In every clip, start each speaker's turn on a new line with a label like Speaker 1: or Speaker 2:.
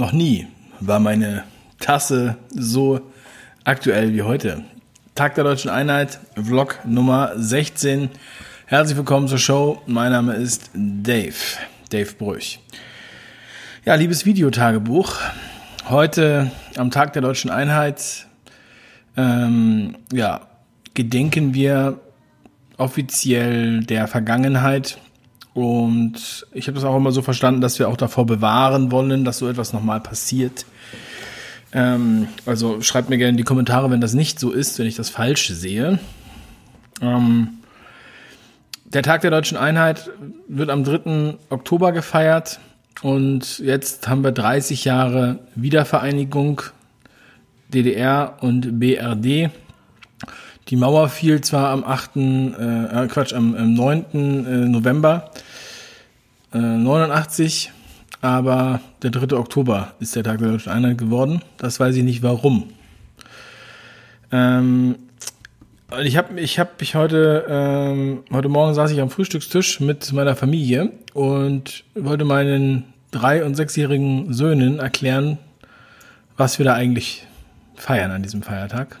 Speaker 1: Noch nie war meine Tasse so aktuell wie heute. Tag der Deutschen Einheit, Vlog Nummer 16. Herzlich willkommen zur Show. Mein Name ist Dave, Dave Brüch. Ja, liebes Videotagebuch. Heute am Tag der Deutschen Einheit, ähm, ja, gedenken wir offiziell der Vergangenheit und ich habe das auch immer so verstanden, dass wir auch davor bewahren wollen, dass so etwas nochmal passiert. Ähm, also schreibt mir gerne in die Kommentare, wenn das nicht so ist, wenn ich das falsch sehe. Ähm, der Tag der deutschen Einheit wird am 3. Oktober gefeiert und jetzt haben wir 30 Jahre Wiedervereinigung DDR und BRD. Die Mauer fiel zwar am 8., äh, Quatsch, am, am 9. Äh, November äh, 89, aber der 3. Oktober ist der Tag der Deutschen Einheit geworden. Das weiß ich nicht warum. Ähm, ich habe ich hab mich heute, ähm, heute Morgen saß ich am Frühstückstisch mit meiner Familie und wollte meinen drei- und sechsjährigen Söhnen erklären, was wir da eigentlich feiern an diesem Feiertag.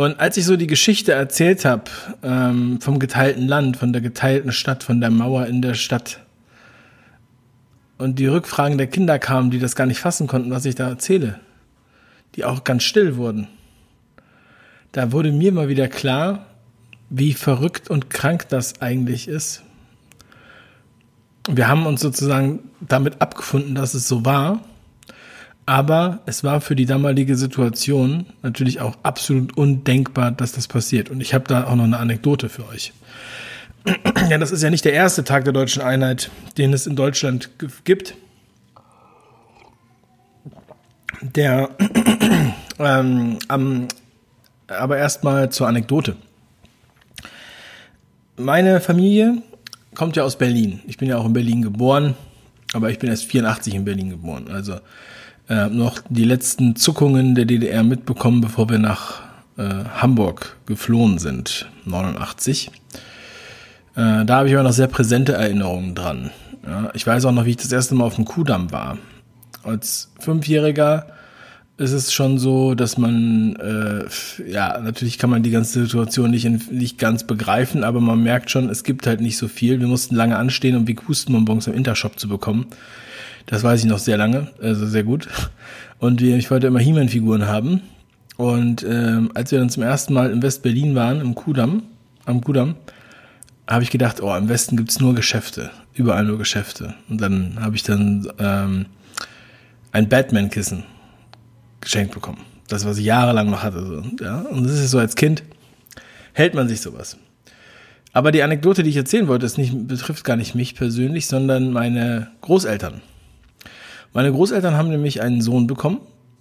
Speaker 1: Und als ich so die Geschichte erzählt habe ähm, vom geteilten Land, von der geteilten Stadt, von der Mauer in der Stadt und die Rückfragen der Kinder kamen, die das gar nicht fassen konnten, was ich da erzähle, die auch ganz still wurden, da wurde mir mal wieder klar, wie verrückt und krank das eigentlich ist. Wir haben uns sozusagen damit abgefunden, dass es so war aber es war für die damalige Situation natürlich auch absolut undenkbar, dass das passiert. Und ich habe da auch noch eine Anekdote für euch. Ja, das ist ja nicht der erste Tag der deutschen Einheit, den es in Deutschland gibt. Der, ähm, ähm, aber erstmal zur Anekdote. Meine Familie kommt ja aus Berlin. Ich bin ja auch in Berlin geboren, aber ich bin erst 84 in Berlin geboren. Also äh, noch die letzten Zuckungen der DDR mitbekommen, bevor wir nach äh, Hamburg geflohen sind, 89. Äh, da habe ich aber noch sehr präsente Erinnerungen dran. Ja, ich weiß auch noch, wie ich das erste Mal auf dem Kudamm war. Als Fünfjähriger ist es schon so, dass man, äh, ja, natürlich kann man die ganze Situation nicht, in, nicht ganz begreifen, aber man merkt schon, es gibt halt nicht so viel. Wir mussten lange anstehen, um wie Hustenbonbons im Intershop zu bekommen. Das weiß ich noch sehr lange, also sehr gut. Und ich wollte immer He-Man-Figuren haben. Und ähm, als wir dann zum ersten Mal in West-Berlin waren, im Kudamm, am Kudamm, habe ich gedacht, oh, im Westen gibt's nur Geschäfte, überall nur Geschäfte. Und dann habe ich dann ähm, ein Batman-Kissen geschenkt bekommen. Das, was ich jahrelang noch hatte. So, ja? Und das ist so als Kind, hält man sich sowas. Aber die Anekdote, die ich erzählen wollte, ist nicht, betrifft gar nicht mich persönlich, sondern meine Großeltern. Meine Großeltern haben nämlich einen Sohn bekommen,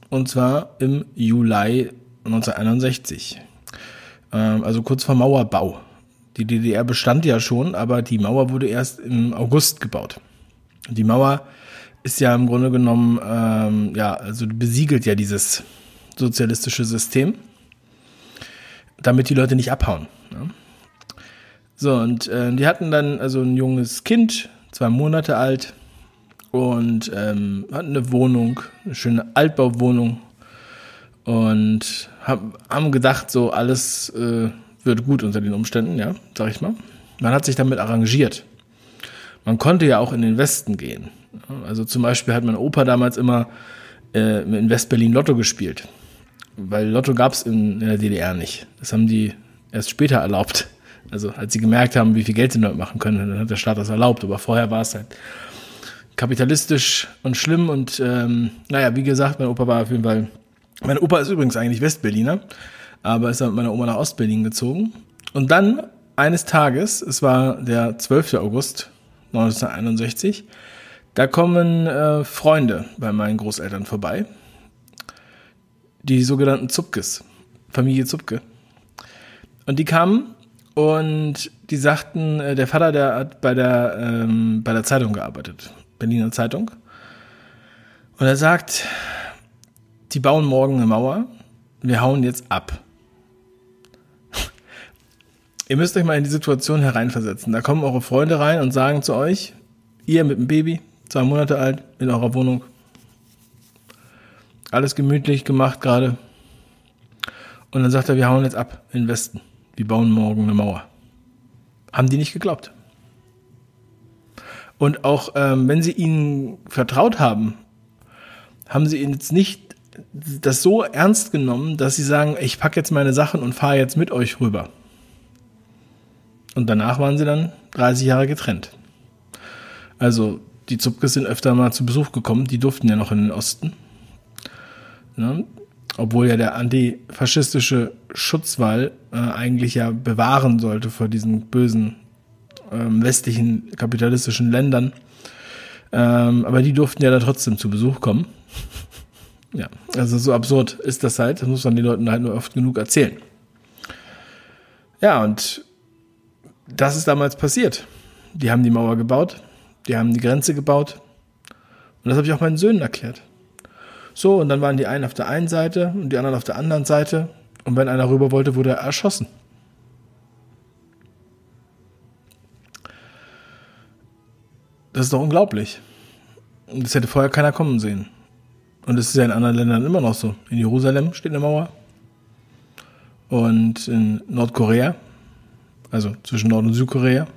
Speaker 1: und zwar im Juli 1961. Ähm, also kurz vor Mauerbau. Die DDR bestand ja schon, aber die Mauer wurde erst im August gebaut. Die Mauer ist ja im Grunde genommen, ähm, ja, also besiegelt ja dieses sozialistische System, damit die Leute nicht abhauen. Ne? So, und äh, die hatten dann also ein junges Kind, zwei Monate alt, und ähm, hatten eine Wohnung, eine schöne Altbauwohnung und hab, haben gedacht, so alles äh, wird gut unter den Umständen, ja, sag ich mal. Man hat sich damit arrangiert. Man konnte ja auch in den Westen gehen. Also zum Beispiel hat mein Opa damals immer äh, in Westberlin Lotto gespielt. Weil Lotto gab es in, in der DDR nicht. Das haben die erst später erlaubt. Also als sie gemerkt haben, wie viel Geld sie damit machen können, dann hat der Staat das erlaubt. Aber vorher war es halt kapitalistisch und schlimm. Und ähm, naja, wie gesagt, mein Opa war auf jeden Fall. Mein Opa ist übrigens eigentlich Westberliner, aber ist dann mit meiner Oma nach Ostberlin gezogen. Und dann eines Tages, es war der 12. August 1961, da kommen äh, Freunde bei meinen Großeltern vorbei. Die sogenannten Zupkes, Familie Zupke. Und die kamen und die sagten, äh, der Vater, der hat bei der, ähm, bei der Zeitung gearbeitet. Berliner Zeitung. Und er sagt, die bauen morgen eine Mauer, wir hauen jetzt ab. Ihr müsst euch mal in die Situation hereinversetzen. Da kommen eure Freunde rein und sagen zu euch, ihr mit dem Baby, zwei Monate alt, in eurer Wohnung, alles gemütlich gemacht gerade. Und dann sagt er, wir hauen jetzt ab in den Westen. Wir bauen morgen eine Mauer. Haben die nicht geglaubt. Und auch ähm, wenn sie ihnen vertraut haben, haben sie jetzt nicht das so ernst genommen, dass sie sagen, ich packe jetzt meine Sachen und fahre jetzt mit euch rüber. Und danach waren sie dann 30 Jahre getrennt. Also die Zupkes sind öfter mal zu Besuch gekommen, die durften ja noch in den Osten. Ne? Obwohl ja der antifaschistische Schutzwall äh, eigentlich ja bewahren sollte vor diesen bösen ähm, westlichen kapitalistischen Ländern. Ähm, aber die durften ja da trotzdem zu Besuch kommen. ja, also so absurd ist das halt. Das muss man den Leuten halt nur oft genug erzählen. Ja, und das ist damals passiert. Die haben die Mauer gebaut, die haben die Grenze gebaut. Und das habe ich auch meinen Söhnen erklärt. So, und dann waren die einen auf der einen Seite und die anderen auf der anderen Seite. Und wenn einer rüber wollte, wurde er erschossen. Das ist doch unglaublich. Das hätte vorher keiner kommen sehen. Und es ist ja in anderen Ländern immer noch so. In Jerusalem steht eine Mauer. Und in Nordkorea, also zwischen Nord- und Südkorea,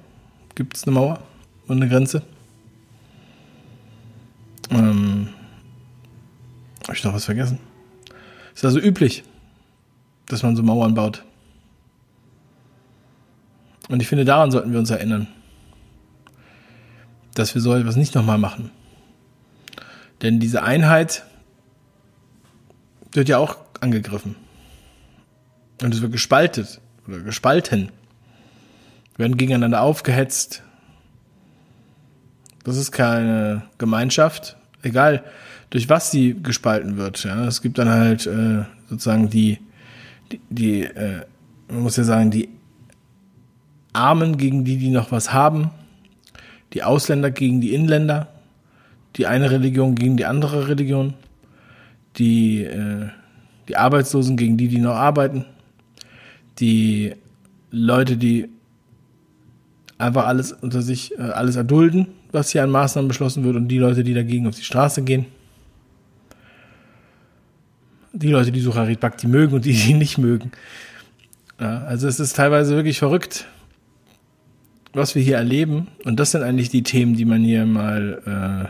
Speaker 1: gibt es eine Mauer und eine Grenze. Ähm, Habe ich noch was vergessen? Ist also üblich, dass man so Mauern baut. Und ich finde, daran sollten wir uns erinnern dass wir so etwas nicht nochmal machen. Denn diese Einheit wird ja auch angegriffen. Und es wird gespaltet oder gespalten. Wir werden gegeneinander aufgehetzt. Das ist keine Gemeinschaft, egal durch was sie gespalten wird. Ja, es gibt dann halt äh, sozusagen die, die, die äh, man muss ja sagen, die Armen gegen die, die noch was haben die Ausländer gegen die Inländer, die eine Religion gegen die andere Religion, die, äh, die Arbeitslosen gegen die, die noch arbeiten, die Leute, die einfach alles unter sich, äh, alles erdulden, was hier an Maßnahmen beschlossen wird, und die Leute, die dagegen auf die Straße gehen. Die Leute, die Sucharit Bhakti mögen und die, die nicht mögen. Ja, also es ist teilweise wirklich verrückt, was wir hier erleben, und das sind eigentlich die Themen, die man hier mal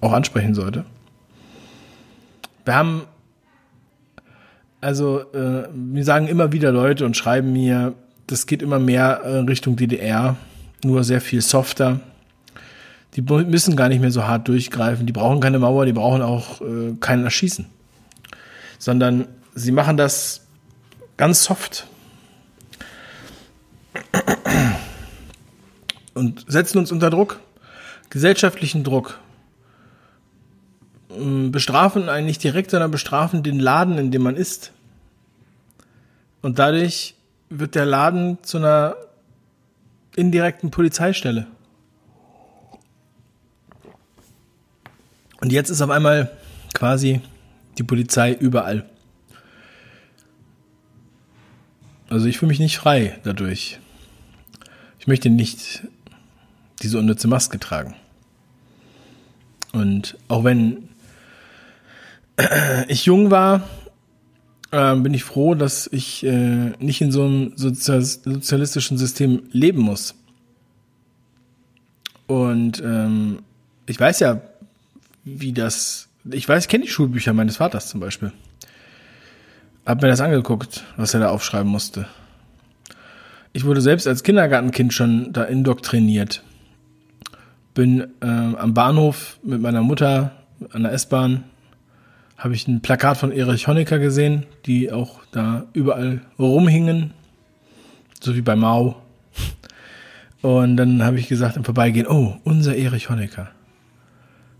Speaker 1: äh, auch ansprechen sollte. Wir haben, also äh, mir sagen immer wieder Leute und schreiben mir, das geht immer mehr äh, Richtung DDR, nur sehr viel softer. Die müssen gar nicht mehr so hart durchgreifen, die brauchen keine Mauer, die brauchen auch äh, keinen Erschießen, sondern sie machen das ganz soft und setzen uns unter Druck, gesellschaftlichen Druck, ähm, bestrafen einen nicht direkt, sondern bestrafen den Laden, in dem man ist. Und dadurch wird der Laden zu einer indirekten Polizeistelle. Und jetzt ist auf einmal quasi die Polizei überall. Also ich fühle mich nicht frei dadurch. Ich möchte nicht diese unnütze Maske tragen. Und auch wenn ich jung war, äh, bin ich froh, dass ich äh, nicht in so einem sozialistischen System leben muss. Und ähm, ich weiß ja, wie das. Ich weiß, kenne die Schulbücher meines Vaters zum Beispiel. Hab mir das angeguckt, was er da aufschreiben musste. Ich wurde selbst als Kindergartenkind schon da indoktriniert bin äh, am Bahnhof mit meiner Mutter an der S-Bahn, habe ich ein Plakat von Erich Honecker gesehen, die auch da überall rumhingen, so wie bei Mao. Und dann habe ich gesagt im Vorbeigehen, oh, unser Erich Honecker.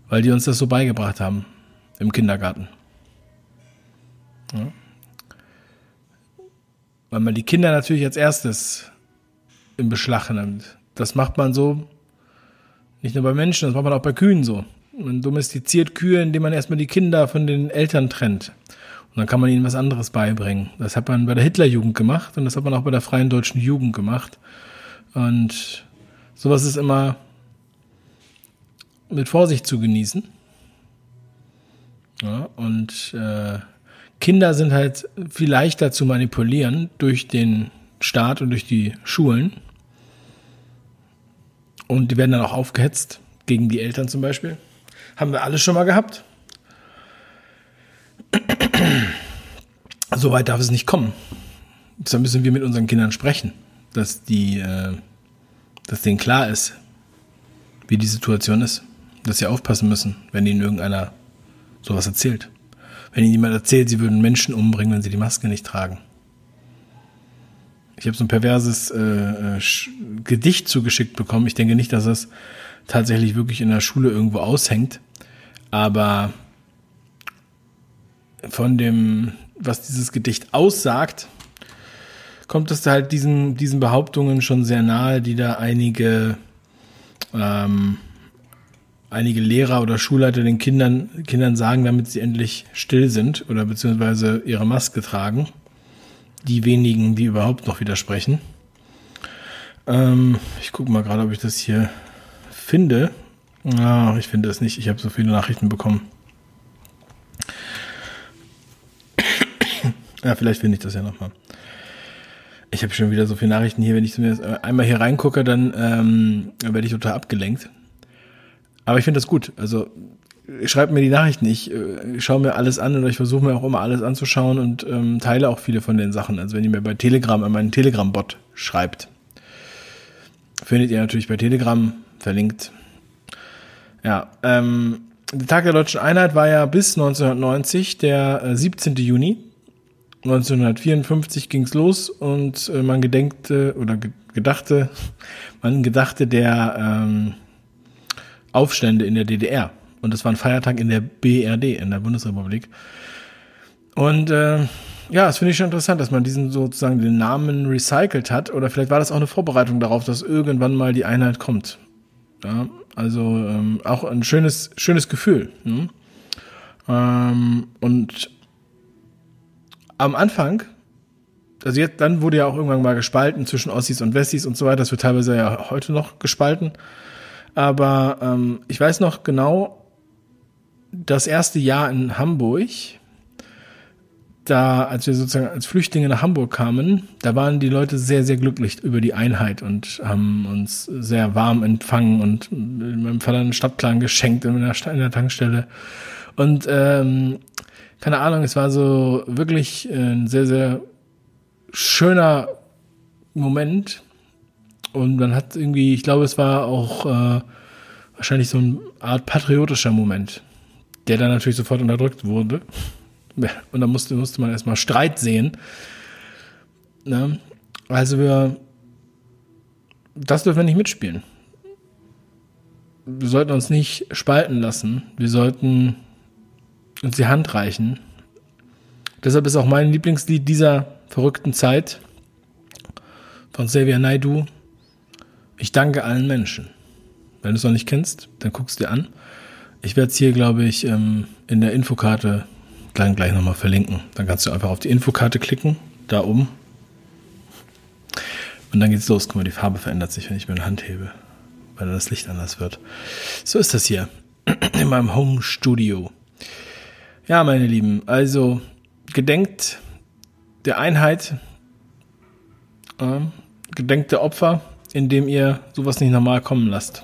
Speaker 1: Weil die uns das so beigebracht haben im Kindergarten. Ja. Weil man die Kinder natürlich als erstes im Beschlag nimmt. Das macht man so, nicht nur bei Menschen, das macht man auch bei Kühen so. Man domestiziert Kühe, indem man erstmal die Kinder von den Eltern trennt. Und dann kann man ihnen was anderes beibringen. Das hat man bei der Hitlerjugend gemacht und das hat man auch bei der Freien Deutschen Jugend gemacht. Und sowas ist immer mit Vorsicht zu genießen. Ja, und äh, Kinder sind halt viel leichter zu manipulieren durch den Staat und durch die Schulen. Und die werden dann auch aufgehetzt gegen die Eltern zum Beispiel. Haben wir alles schon mal gehabt. so weit darf es nicht kommen. Deshalb müssen wir mit unseren Kindern sprechen, dass die, äh, dass denen klar ist, wie die Situation ist, dass sie aufpassen müssen, wenn ihnen irgendeiner sowas erzählt. Wenn ihnen jemand erzählt, sie würden Menschen umbringen, wenn sie die Maske nicht tragen. Ich habe so ein perverses äh, äh Gedicht zugeschickt bekommen. Ich denke nicht, dass es tatsächlich wirklich in der Schule irgendwo aushängt, aber von dem, was dieses Gedicht aussagt, kommt es halt diesen, diesen Behauptungen schon sehr nahe, die da einige, ähm, einige Lehrer oder Schulleiter den Kindern, Kindern sagen, damit sie endlich still sind oder beziehungsweise ihre Maske tragen. Die wenigen, die überhaupt noch widersprechen. Ähm, ich gucke mal gerade, ob ich das hier finde. Ah, ich finde es nicht. Ich habe so viele Nachrichten bekommen. ja, vielleicht finde ich das ja nochmal. Ich habe schon wieder so viele Nachrichten hier. Wenn ich einmal hier reingucke, dann ähm, werde ich total abgelenkt. Aber ich finde das gut. Also schreibt mir die Nachrichten. Ich äh, schaue mir alles an und ich versuche mir auch immer alles anzuschauen und ähm, teile auch viele von den Sachen. Also wenn ihr mir bei Telegram an meinen Telegram-Bot schreibt, findet ihr natürlich bei Telegram verlinkt. Ja, ähm, der Tag der Deutschen Einheit war ja bis 1990 der äh, 17. Juni. 1954 ging's los und äh, man gedenkte oder gedachte, man gedachte der ähm, Aufstände in der DDR. Und das war ein Feiertag in der BRD, in der Bundesrepublik. Und äh, ja, das finde ich schon interessant, dass man diesen sozusagen den Namen recycelt hat. Oder vielleicht war das auch eine Vorbereitung darauf, dass irgendwann mal die Einheit kommt. Ja, also ähm, auch ein schönes, schönes Gefühl. Ne? Ähm, und am Anfang, also jetzt, dann wurde ja auch irgendwann mal gespalten zwischen Ossis und Wessis und so weiter. Das wird teilweise ja heute noch gespalten. Aber ähm, ich weiß noch genau, das erste Jahr in Hamburg, da, als wir sozusagen als Flüchtlinge nach Hamburg kamen, da waren die Leute sehr, sehr glücklich über die Einheit und haben uns sehr warm empfangen und meinem Vater einen Stadtplan geschenkt in der, Tankstelle. Und ähm, keine Ahnung, es war so wirklich ein sehr, sehr schöner Moment. Und man hat irgendwie, ich glaube, es war auch äh, wahrscheinlich so eine Art patriotischer Moment, der dann natürlich sofort unterdrückt wurde. Und da musste, musste man erstmal Streit sehen. Ne? Also wir, das dürfen wir nicht mitspielen. Wir sollten uns nicht spalten lassen. Wir sollten uns die Hand reichen. Deshalb ist auch mein Lieblingslied dieser verrückten Zeit von Xavier Naidu. Ich danke allen Menschen. Wenn du es noch nicht kennst, dann guckst dir an. Ich werde es hier, glaube ich, ähm, in der Infokarte dann gleich nochmal verlinken. Dann kannst du einfach auf die Infokarte klicken, da oben. Und dann geht's los. Guck mal, die Farbe verändert sich, wenn ich meine Hand hebe, weil das Licht anders wird. So ist das hier in meinem Home Studio. Ja, meine Lieben, also gedenkt der Einheit, äh, gedenkt der Opfer, indem ihr sowas nicht normal kommen lasst.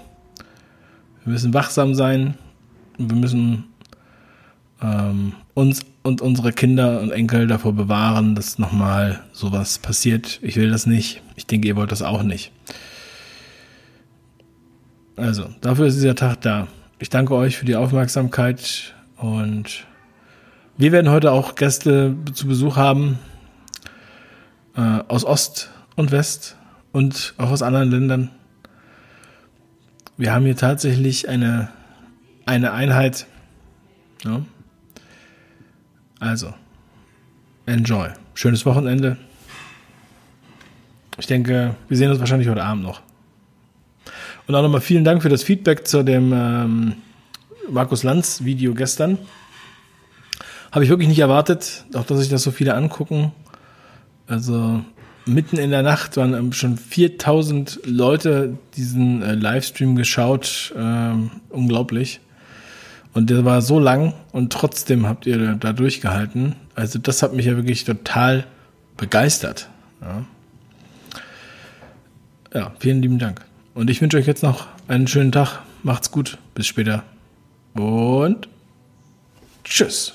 Speaker 1: Wir müssen wachsam sein wir müssen ähm, uns und unsere Kinder und Enkel davor bewahren, dass nochmal sowas passiert. Ich will das nicht. Ich denke, ihr wollt das auch nicht. Also, dafür ist dieser Tag da. Ich danke euch für die Aufmerksamkeit und wir werden heute auch Gäste zu Besuch haben äh, aus Ost und West und auch aus anderen Ländern. Wir haben hier tatsächlich eine, eine Einheit. Ja. Also, enjoy. Schönes Wochenende. Ich denke, wir sehen uns wahrscheinlich heute Abend noch. Und auch nochmal vielen Dank für das Feedback zu dem ähm, Markus Lanz Video gestern. Habe ich wirklich nicht erwartet, auch dass sich das so viele angucken. Also mitten in der Nacht waren schon 4000 Leute diesen äh, Livestream geschaut. Ähm, unglaublich. Und der war so lang und trotzdem habt ihr da durchgehalten. Also das hat mich ja wirklich total begeistert. Ja, ja vielen lieben Dank. Und ich wünsche euch jetzt noch einen schönen Tag. Macht's gut. Bis später. Und tschüss.